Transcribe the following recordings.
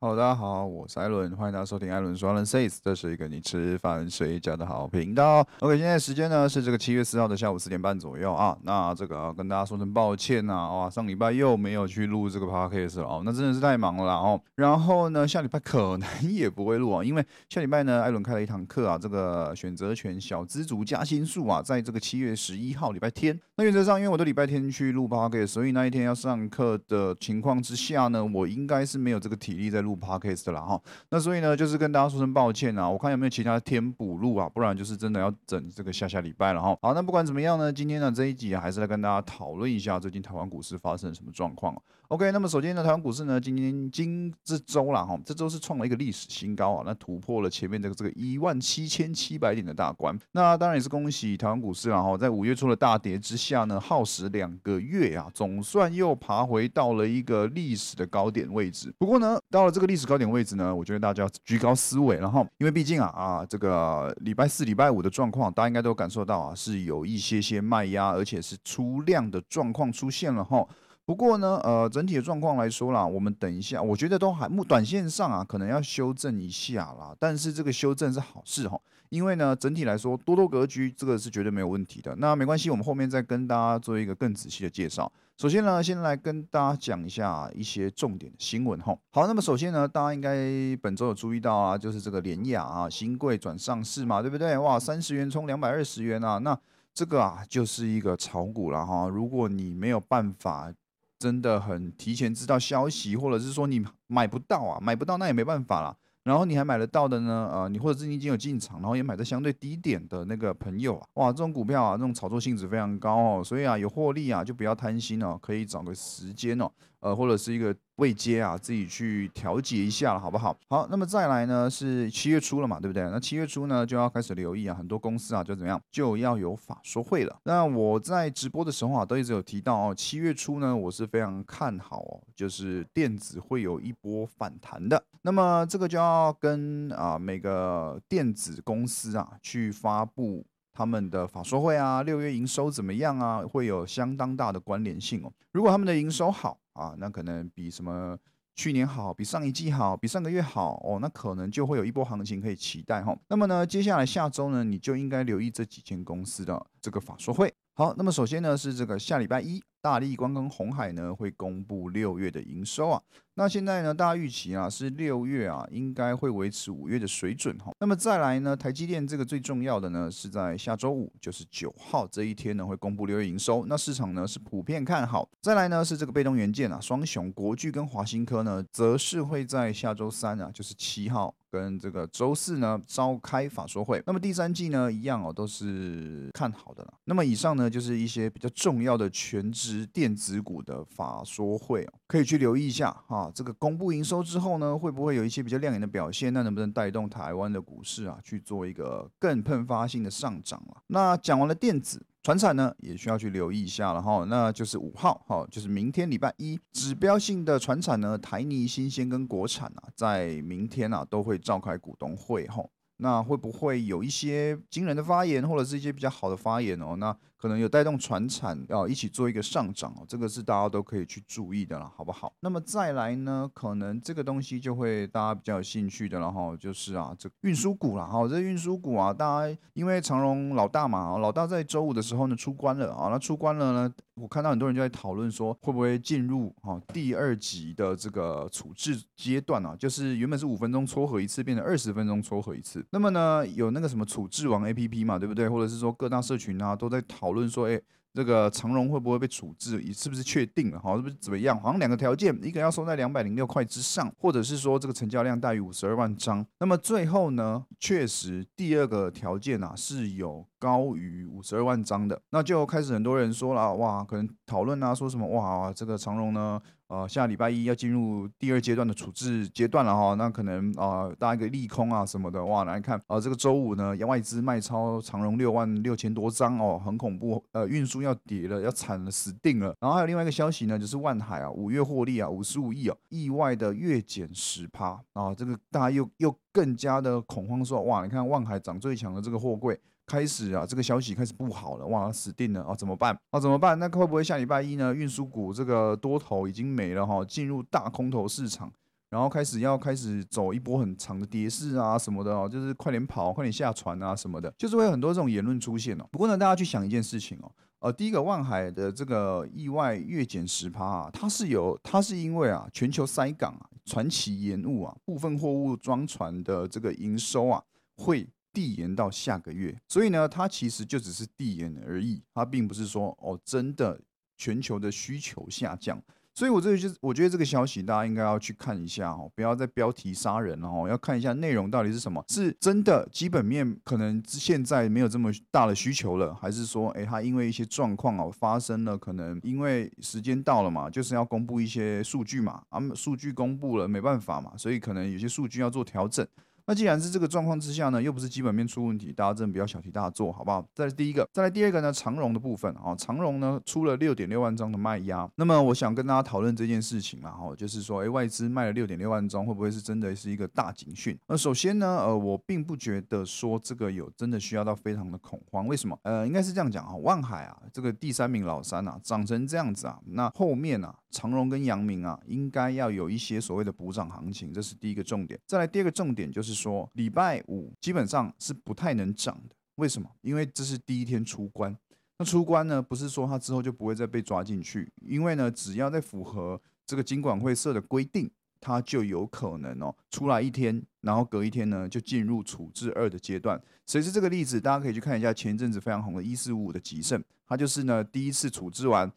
Hello，大家好，我是艾伦，欢迎大家收听艾伦说 a l Says，这是一个你吃饭睡觉的好频道。OK，现在时间呢是这个七月四号的下午四点半左右啊。那这个跟大家说声抱歉呐，哇，上礼拜又没有去录这个 podcast 了哦，那真的是太忙了哦。然后呢，下礼拜可能 也不会录啊，因为下礼拜呢，艾伦开了一堂课啊，这个选择权小资族加薪术啊，在这个七月十一号礼拜天。那原则上，因为我的礼拜天去录 podcast，所以那一天要上课的情况之下呢，我应该是没有这个体力在录。录 podcast 的啦哈，那所以呢，就是跟大家说声抱歉啊，我看有没有其他填补录啊，不然就是真的要整这个下下礼拜了哈。好，那不管怎么样呢，今天呢这一集还是来跟大家讨论一下最近台湾股市发生了什么状况。OK，那么首先呢，台湾股市呢今天今这周啦哈，这周是创了一个历史新高啊，那突破了前面这个这个一万七千七百点的大关。那当然也是恭喜台湾股市啦哈，在五月初的大跌之下呢，耗时两个月啊，总算又爬回到了一个历史的高点位置。不过呢，到了这这个历史高点位置呢，我觉得大家要居高思维，然后因为毕竟啊啊，这个礼拜四、礼拜五的状况，大家应该都感受到啊，是有一些些卖压，而且是出量的状况出现了哈。不过呢，呃，整体的状况来说啦，我们等一下，我觉得都还目短线上啊，可能要修正一下啦。但是这个修正是好事哈。因为呢，整体来说多多格局这个是绝对没有问题的。那没关系，我们后面再跟大家做一个更仔细的介绍。首先呢，先来跟大家讲一下一些重点的新闻哈。好，那么首先呢，大家应该本周有注意到啊，就是这个联雅啊，新贵转上市嘛，对不对？哇，三十元冲两百二十元啊，那这个啊就是一个炒股了哈。如果你没有办法真的很提前知道消息，或者是说你买不到啊，买不到那也没办法了。然后你还买得到的呢？呃，你或者是你已经有进场，然后也买在相对低点的那个朋友啊，哇，这种股票啊，这种炒作性质非常高哦，所以啊，有获利啊，就不要贪心哦，可以找个时间哦，呃，或者是一个。未接啊，自己去调节一下了，好不好？好，那么再来呢，是七月初了嘛，对不对？那七月初呢，就要开始留意啊，很多公司啊，就怎么样，就要有法说会了。那我在直播的时候啊，都一直有提到哦，七月初呢，我是非常看好哦，就是电子会有一波反弹的。那么这个就要跟啊每个电子公司啊去发布他们的法说会啊，六月营收怎么样啊，会有相当大的关联性哦。如果他们的营收好，啊，那可能比什么去年好，比上一季好，比上个月好哦，那可能就会有一波行情可以期待哈。那么呢，接下来下周呢，你就应该留意这几间公司的这个法说会。好，那么首先呢是这个下礼拜一，大力光跟红海呢会公布六月的营收啊。那现在呢，大家预期啊是六月啊应该会维持五月的水准哈。那么再来呢，台积电这个最重要的呢是在下周五，就是九号这一天呢会公布六月营收。那市场呢是普遍看好。再来呢是这个被动元件啊，双雄国巨跟华新科呢，则是会在下周三啊，就是七号。跟这个周四呢召开法说会，那么第三季呢一样哦，都是看好的了。那么以上呢就是一些比较重要的全职电子股的法说会哦，可以去留意一下哈。这个公布营收之后呢，会不会有一些比较亮眼的表现？那能不能带动台湾的股市啊去做一个更喷发性的上涨了？那讲完了电子。船产呢也需要去留意一下了哈，那就是五号哈，就是明天礼拜一，指标性的船产呢，台泥、新鲜跟国产啊，在明天啊都会召开股东会哈，那会不会有一些惊人的发言，或者是一些比较好的发言哦？那可能有带动船产要一起做一个上涨哦，这个是大家都可以去注意的了，好不好？那么再来呢，可能这个东西就会大家比较有兴趣的了哈，就是啊，这运输股了哈，这运输股啊，大家因为长荣老大嘛，老大在周五的时候呢出关了啊，那出关了呢，我看到很多人就在讨论说，会不会进入哈第二级的这个处置阶段啊？就是原本是五分钟撮合一次，变成二十分钟撮合一次。那么呢，有那个什么处置王 A P P 嘛，对不对？或者是说各大社群啊都在。讨论说，哎，这个长荣会不会被处置？是不是确定了？好，是不是怎么样？好像两个条件，一个要收在两百零六块之上，或者是说这个成交量大于五十二万张。那么最后呢，确实第二个条件啊是有高于五十二万张的，那就开始很多人说了，哇，可能讨论啊，说什么哇，这个长荣呢？呃，下礼拜一要进入第二阶段的处置阶段了哈，那可能啊搭一个利空啊什么的，哇，来看啊这个周五呢，外资卖超长荣六万六千多张哦，很恐怖，呃，运输要跌了，要惨了，死定了。然后还有另外一个消息呢，就是万海啊，五月获利啊五十五亿哦，意外的月减十趴啊，这个大家又又更加的恐慌说，哇，你看万海涨最强的这个货柜。开始啊，这个消息开始不好了，哇，死定了啊，怎么办啊？怎么办？那会不会下礼拜一呢？运输股这个多头已经没了哈，进入大空头市场，然后开始要开始走一波很长的跌势啊什么的哦，就是快点跑，快点下船啊什么的，就是会有很多这种言论出现哦。不过呢，大家去想一件事情哦，呃，第一个万海的这个意外月减十趴啊，它是有，它是因为啊全球塞港啊，传奇延误啊，部分货物装船的这个营收啊会。递延到下个月，所以呢，它其实就只是递延而已，它并不是说哦，真的全球的需求下降。所以我这个就，我觉得这个消息大家应该要去看一下哦，不要在标题杀人了哦，要看一下内容到底是什么，是真的基本面可能现在没有这么大的需求了，还是说，哎，它因为一些状况哦发生了，可能因为时间到了嘛，就是要公布一些数据嘛，啊，数据公布了没办法嘛，所以可能有些数据要做调整。那既然是这个状况之下呢，又不是基本面出问题，大家真的不要小题大做，好不好？这是第一个，再来第二个呢，长荣的部分啊，长荣呢出了六点六万张的卖压，那么我想跟大家讨论这件事情嘛，哈，就是说，哎，外资卖了六点六万张，会不会是真的是一个大警讯？那首先呢，呃，我并不觉得说这个有真的需要到非常的恐慌，为什么？呃，应该是这样讲啊，万海啊，这个第三名老三啊，涨成这样子啊，那后面啊，长荣跟阳明啊，应该要有一些所谓的补涨行情，这是第一个重点。再来第二个重点就是说，礼拜五基本上是不太能涨的。为什么？因为这是第一天出关。那出关呢，不是说它之后就不会再被抓进去，因为呢，只要在符合这个金管会设的规定，它就有可能哦，出来一天，然后隔一天呢，就进入处置二的阶段。谁是这个例子？大家可以去看一下前一阵子非常红的一四五五的吉盛，它就是呢第一次处置完。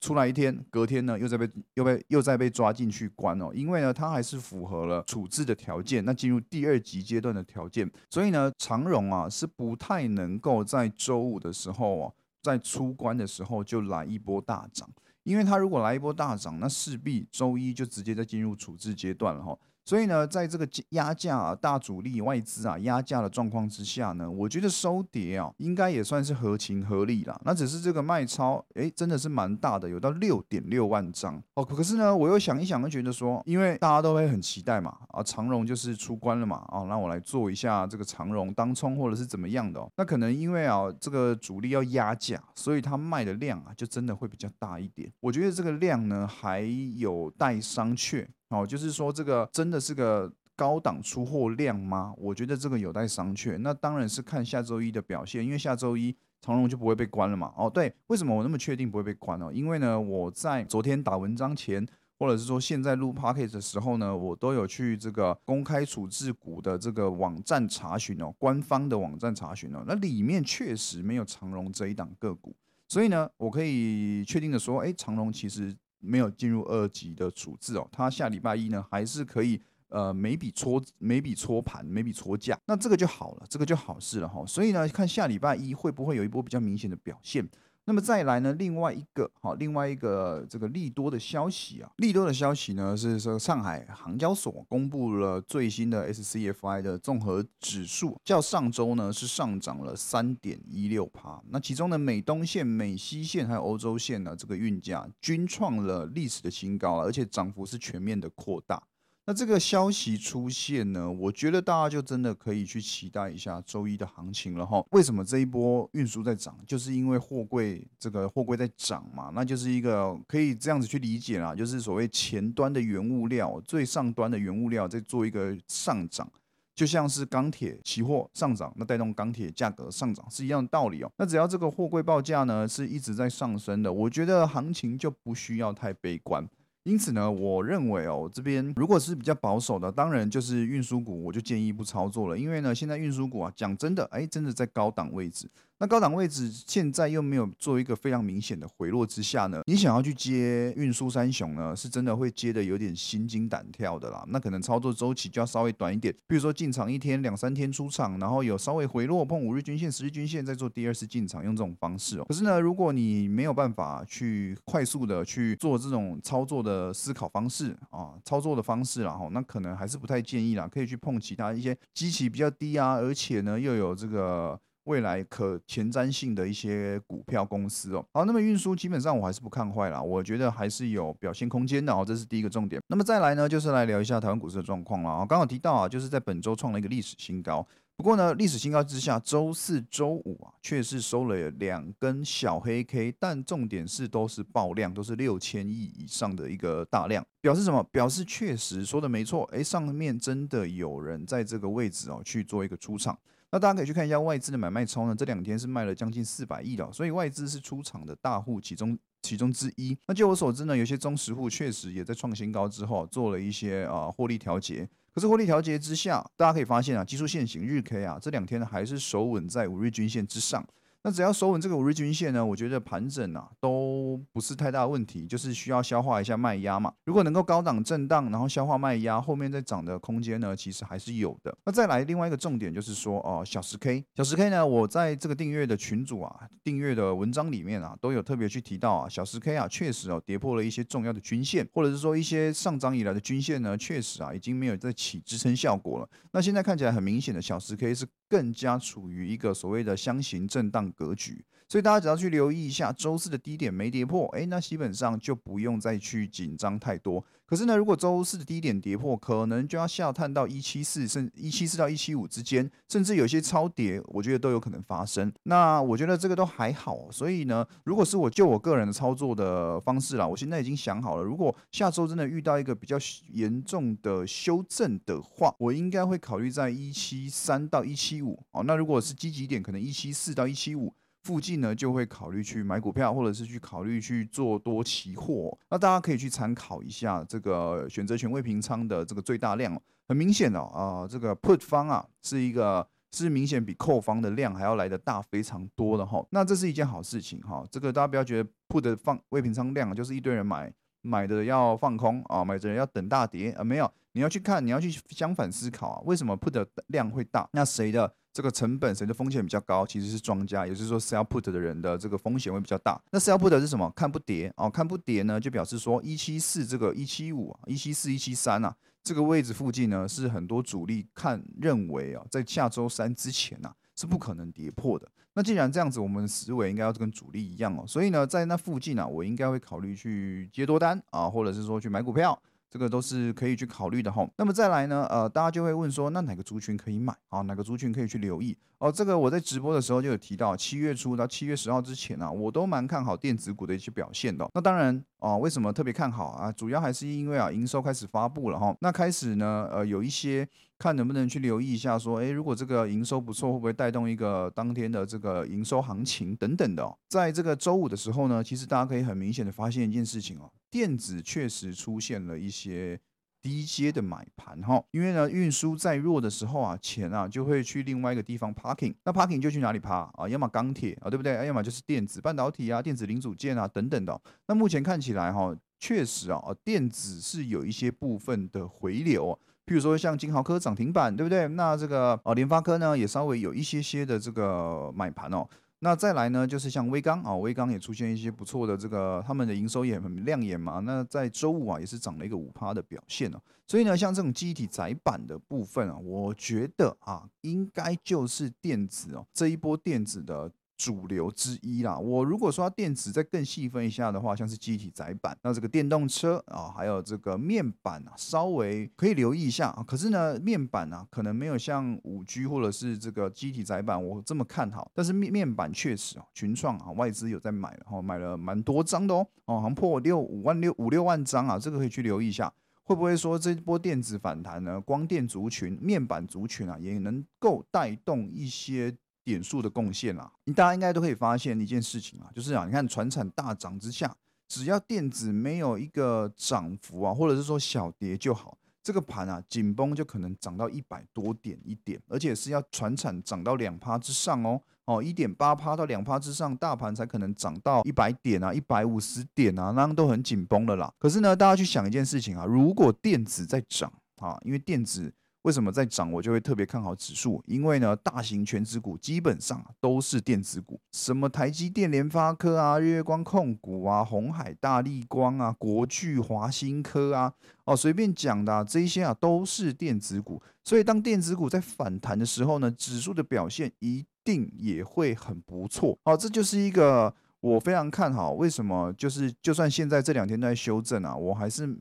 出来一天，隔天呢又在被又被又在被抓进去关哦，因为呢他还是符合了处置的条件，那进入第二级阶段的条件，所以呢长荣啊是不太能够在周五的时候哦，在出关的时候就来一波大涨，因为他如果来一波大涨，那势必周一就直接在进入处置阶段了哈。所以呢，在这个压价大主力外资啊压价的状况之下呢，我觉得收跌啊应该也算是合情合理啦。那只是这个卖超，哎，真的是蛮大的，有到六点六万张哦。可是呢，我又想一想，又觉得说，因为大家都会很期待嘛，啊，长荣就是出关了嘛，哦，那我来做一下这个长荣当冲或者是怎么样的。那可能因为啊这个主力要压价，所以他卖的量啊就真的会比较大一点。我觉得这个量呢还有待商榷。哦，就是说这个真的是个高档出货量吗？我觉得这个有待商榷。那当然是看下周一的表现，因为下周一长隆就不会被关了嘛。哦，对，为什么我那么确定不会被关呢？因为呢，我在昨天打文章前，或者是说现在录 p o c k e t 的时候呢，我都有去这个公开处置股的这个网站查询哦，官方的网站查询哦，那里面确实没有长隆这一档个股，所以呢，我可以确定的说，哎，长隆其实。没有进入二级的处置哦，他下礼拜一呢还是可以呃每笔搓每笔搓盘每笔搓价，那这个就好了，这个就好事了哈。所以呢，看下礼拜一会不会有一波比较明显的表现。那么再来呢，另外一个好，另外一个这个利多的消息啊，利多的消息呢是说上海航交所公布了最新的 SCFI 的综合指数，较上周呢是上涨了三点一六帕。那其中呢，美东线、美西线还有欧洲线呢，这个运价均创了历史的新高了，而且涨幅是全面的扩大。那这个消息出现呢，我觉得大家就真的可以去期待一下周一的行情了哈。为什么这一波运输在涨？就是因为货柜这个货柜在涨嘛，那就是一个可以这样子去理解啦，就是所谓前端的原物料，最上端的原物料在做一个上涨，就像是钢铁期货上涨，那带动钢铁价格上涨是一样的道理哦。那只要这个货柜报价呢是一直在上升的，我觉得行情就不需要太悲观。因此呢，我认为哦，这边如果是比较保守的，当然就是运输股，我就建议不操作了。因为呢，现在运输股啊，讲真的，哎，真的在高档位置。那高档位置现在又没有做一个非常明显的回落之下呢，你想要去接运输三雄呢，是真的会接的有点心惊胆跳的啦。那可能操作周期就要稍微短一点，比如说进场一天两三天出场，然后有稍微回落碰五日均线、十日均线，再做第二次进场，用这种方式哦。可是呢，如果你没有办法去快速的去做这种操作的思考方式啊，操作的方式然后那可能还是不太建议啦，可以去碰其他一些基期比较低啊，而且呢又有这个。未来可前瞻性的一些股票公司哦，好，那么运输基本上我还是不看坏啦，我觉得还是有表现空间的哦，这是第一个重点。那么再来呢，就是来聊一下台湾股市的状况了啊，刚好提到啊，就是在本周创了一个历史新高。不过呢，历史新高之下，周四周五啊，却是收了两根小黑 K，但重点是都是爆量，都是六千亿以上的一个大量，表示什么？表示确实说的没错，诶，上面真的有人在这个位置哦去做一个出场。那大家可以去看一下外资的买卖超呢，这两天是卖了将近四百亿的，所以外资是出场的大户其中其中之一。那据我所知呢，有些中实户确实也在创新高之后做了一些啊获利调节。可是获利调节之下，大家可以发现啊，技术线型日 K 啊，这两天呢还是守稳在五日均线之上。那只要收稳这个五日均线呢，我觉得盘整啊都不是太大问题，就是需要消化一下卖压嘛。如果能够高档震荡，然后消化卖压，后面再涨的空间呢，其实还是有的。那再来另外一个重点就是说，哦，小十 K，小十 K 呢，我在这个订阅的群组啊，订阅的文章里面啊，都有特别去提到啊，小十 K 啊，确实哦跌破了一些重要的均线，或者是说一些上涨以来的均线呢，确实啊已经没有再起支撑效果了。那现在看起来很明显的小十 K 是。更加处于一个所谓的箱型震荡格局，所以大家只要去留意一下周四的低点没跌破，哎，那基本上就不用再去紧张太多。可是呢，如果周四的低点跌破，可能就要下探到一七四，甚一七四到一七五之间，甚至有些超跌，我觉得都有可能发生。那我觉得这个都还好，所以呢，如果是我就我个人的操作的方式啦，我现在已经想好了，如果下周真的遇到一个比较严重的修正的话，我应该会考虑在一七三到一七五哦。那如果是积极点，可能一七四到一七五。附近呢，就会考虑去买股票，或者是去考虑去做多期货。那大家可以去参考一下这个选择权未平仓的这个最大量。很明显哦，啊，这个 put 方啊，是一个是明显比 call 方的量还要来的大非常多的哈。那这是一件好事情哈。这个大家不要觉得 put 放未平仓量就是一堆人买，买的要放空啊，买的人要等大跌啊，没有，你要去看，你要去相反思考啊，为什么 put 的量会大？那谁的？这个成本谁的风险比较高？其实是庄家，也就是说 sell put 的人的这个风险会比较大。那 sell put 是什么？看不跌哦，看不跌呢，就表示说一七四这个一七五、一七四、一七三啊，这个位置附近呢，是很多主力看认为啊，在下周三之前呐，是不可能跌破的。那既然这样子，我们的思维应该要跟主力一样哦，所以呢，在那附近啊，我应该会考虑去接多单啊，或者是说去买股票。这个都是可以去考虑的吼。那么再来呢，呃，大家就会问说，那哪个族群可以买啊？哪个族群可以去留意？哦，这个我在直播的时候就有提到，七月初到七月十号之前啊，我都蛮看好电子股的一些表现的。那当然哦，为什么特别看好啊？主要还是因为啊，营收开始发布了哈。那开始呢，呃，有一些。看能不能去留意一下，说，诶，如果这个营收不错，会不会带动一个当天的这个营收行情等等的？在这个周五的时候呢，其实大家可以很明显的发现一件事情哦，电子确实出现了一些低阶的买盘哈，因为呢，运输再弱的时候啊，钱啊就会去另外一个地方 parking，那 parking 就去哪里趴啊？要么钢铁啊，对不对？要么就是电子半导体啊，电子零组件啊等等的。那目前看起来哈，确实啊，电子是有一些部分的回流。比如说像金豪科涨停板，对不对？那这个哦，联发科呢也稍微有一些些的这个买盘哦。那再来呢，就是像威刚啊，威刚也出现一些不错的这个，他们的营收也很亮眼嘛。那在周五啊，也是涨了一个五趴的表现哦。所以呢，像这种机体窄板的部分啊，我觉得啊，应该就是电子哦，这一波电子的。主流之一啦。我如果说电子再更细分一下的话，像是机体载板，那这个电动车啊，还有这个面板啊，稍微可以留意一下啊。可是呢，面板啊，可能没有像五 G 或者是这个机体载板我这么看好。但是面面板确实啊，群创啊，外资有在买了，哦，买了蛮多张的哦，哦，好像破六五万六五六万张啊，这个可以去留意一下，会不会说这波电子反弹呢？光电族群、面板族群啊，也能够带动一些。点数的贡献啦，你大家应该都可以发现一件事情啊，就是啊，你看船产大涨之下，只要电子没有一个涨幅啊，或者是说小跌就好，这个盘啊紧绷就可能涨到一百多点一点，而且是要船产涨到两趴之上哦，哦一点八趴到两趴之上，大盘才可能涨到一百点啊，一百五十点啊，那样都很紧绷的啦。可是呢，大家去想一件事情啊，如果电子在涨啊，因为电子。为什么在涨，我就会特别看好指数？因为呢，大型全指股基本上都是电子股，什么台积电、联发科啊、日月光控股啊、红海、大力光啊、国巨、华新科啊，哦，随便讲的这些啊，都是电子股。所以当电子股在反弹的时候呢，指数的表现一定也会很不错。好，这就是一个我非常看好。为什么？就是就算现在这两天在修正啊，我还是。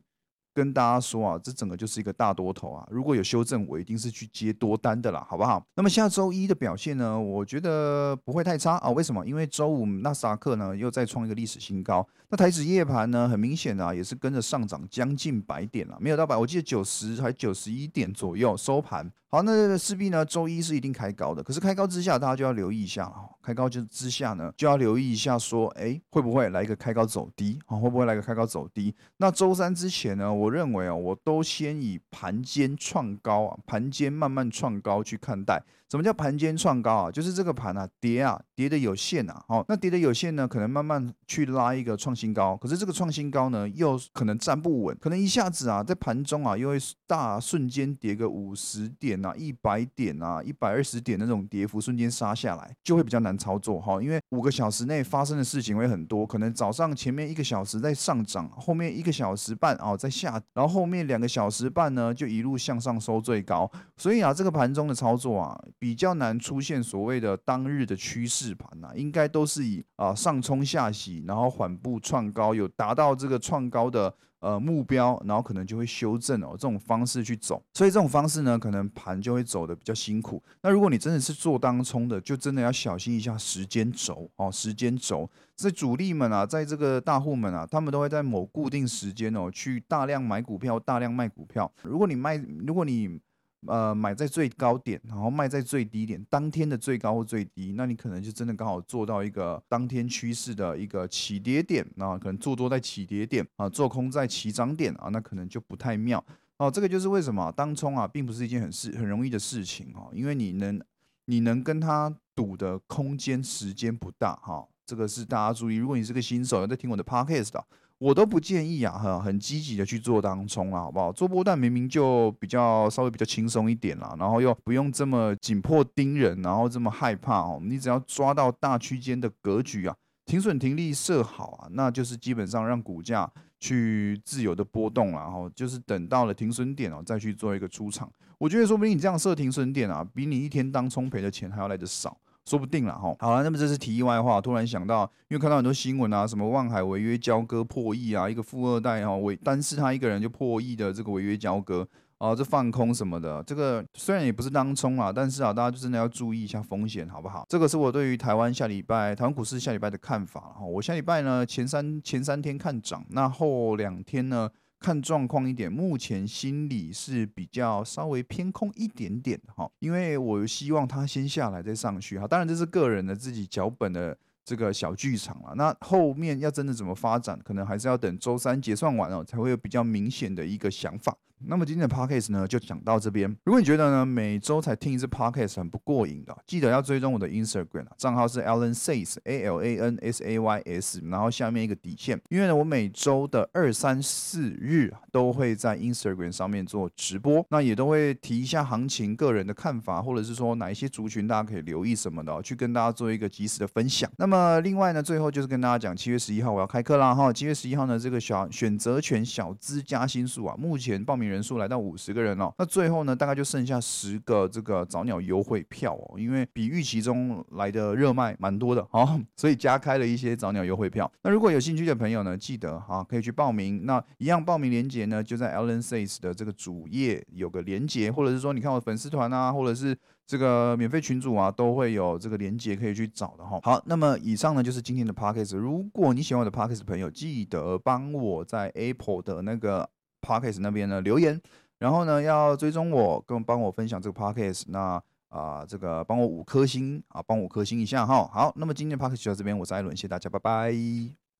跟大家说啊，这整个就是一个大多头啊。如果有修正，我一定是去接多单的啦，好不好？那么下周一的表现呢，我觉得不会太差啊。为什么？因为周五纳斯达克呢又再创一个历史新高。那台指夜盘呢，很明显啊，也是跟着上涨将近百点了，没有到百，我记得九十还九十一点左右收盘。好，那势必呢，周一是一定开高的。可是开高之下，大家就要留意一下了。开高就之下呢，就要留意一下，说，哎，会不会来一个开高走低？啊，会不会来一个开高走低？那周三之前呢，我认为啊，我都先以盘间创高啊，盘间慢慢创高去看待。什么叫盘间创高啊？就是这个盘啊，跌啊，跌的有限啊。好，那跌的有限呢，可能慢慢去拉一个创新高。可是这个创新高呢，又可能站不稳，可能一下子啊，在盘中啊，又会大瞬间跌个五十点。啊一百点啊，一百二十点那种跌幅瞬间杀下来，就会比较难操作哈。因为五个小时内发生的事情会很多，可能早上前面一个小时在上涨，后面一个小时半哦在下，然后后面两个小时半呢就一路向上收最高。所以啊，这个盘中的操作啊，比较难出现所谓的当日的趋势盘呐，应该都是以啊上冲下洗，然后缓步创高，有达到这个创高的。呃，目标，然后可能就会修正哦，这种方式去走，所以这种方式呢，可能盘就会走的比较辛苦。那如果你真的是做当冲的，就真的要小心一下时间轴哦，时间轴。这主力们啊，在这个大户们啊，他们都会在某固定时间哦，去大量买股票，大量卖股票。如果你卖，如果你呃，买在最高点，然后卖在最低点，当天的最高或最低，那你可能就真的刚好做到一个当天趋势的一个起跌点，那可能做多在起跌点啊，做空在起涨点啊，那可能就不太妙哦。这个就是为什么当冲啊，并不是一件很事很容易的事情啊，因为你能你能跟他赌的空间时间不大哈，这个是大家注意。如果你是个新手，在听我的 podcast 的。我都不建议啊，很很积极的去做当冲啊，好不好？做波段明明就比较稍微比较轻松一点啦，然后又不用这么紧迫盯人，然后这么害怕哦。你只要抓到大区间的格局啊，停损停利设好啊，那就是基本上让股价去自由的波动了，然后就是等到了停损点哦，再去做一个出场。我觉得说不定你这样设停损点啊，比你一天当冲赔的钱还要来得少。说不定了哈，好了，那么这是题外话，突然想到，因为看到很多新闻啊，什么万海违约交割破亿啊，一个富二代哈，违单是他一个人就破亿的这个违约交割啊，这放空什么的，这个虽然也不是当冲啊，但是啊，大家就真的要注意一下风险，好不好？这个是我对于台湾下礼拜台湾股市下礼拜的看法哈，我下礼拜呢前三前三天看涨，那后两天呢？看状况一点，目前心里是比较稍微偏空一点点哈，因为我希望他先下来再上去哈。当然这是个人的自己脚本的这个小剧场了。那后面要真的怎么发展，可能还是要等周三结算完了才会有比较明显的一个想法。那么今天的 podcast 呢，就讲到这边。如果你觉得呢每周才听一次 podcast 很不过瘾的，记得要追踪我的 Instagram 账号是 Alan Says A L A N S A Y S，然后下面一个底线。因为呢，我每周的二三四日都会在 Instagram 上面做直播，那也都会提一下行情、个人的看法，或者是说哪一些族群大家可以留意什么的，去跟大家做一个及时的分享。那么另外呢，最后就是跟大家讲，七月十一号我要开课啦哈。七月十一号呢，这个小选择权小资加薪数啊，目前报名。人数来到五十个人哦，那最后呢，大概就剩下十个这个早鸟优惠票哦，因为比预期中来的热卖蛮多的哦，所以加开了一些早鸟优惠票。那如果有兴趣的朋友呢，记得哈可以去报名。那一样报名链接呢，就在 Alan Says 的这个主页有个链接，或者是说你看我粉丝团啊，或者是这个免费群组啊，都会有这个链接可以去找的哈。好，那么以上呢就是今天的 Podcast。如果你喜欢我的 Podcast 朋友，记得帮我在 Apple 的那个。Podcast 那边呢留言，然后呢要追踪我，跟帮我分享这个 Podcast，那啊这个帮我五颗星啊，帮我五颗星一下哈。好，那么今天的 Podcast 就到这边，我是艾伦，谢谢大家，拜拜。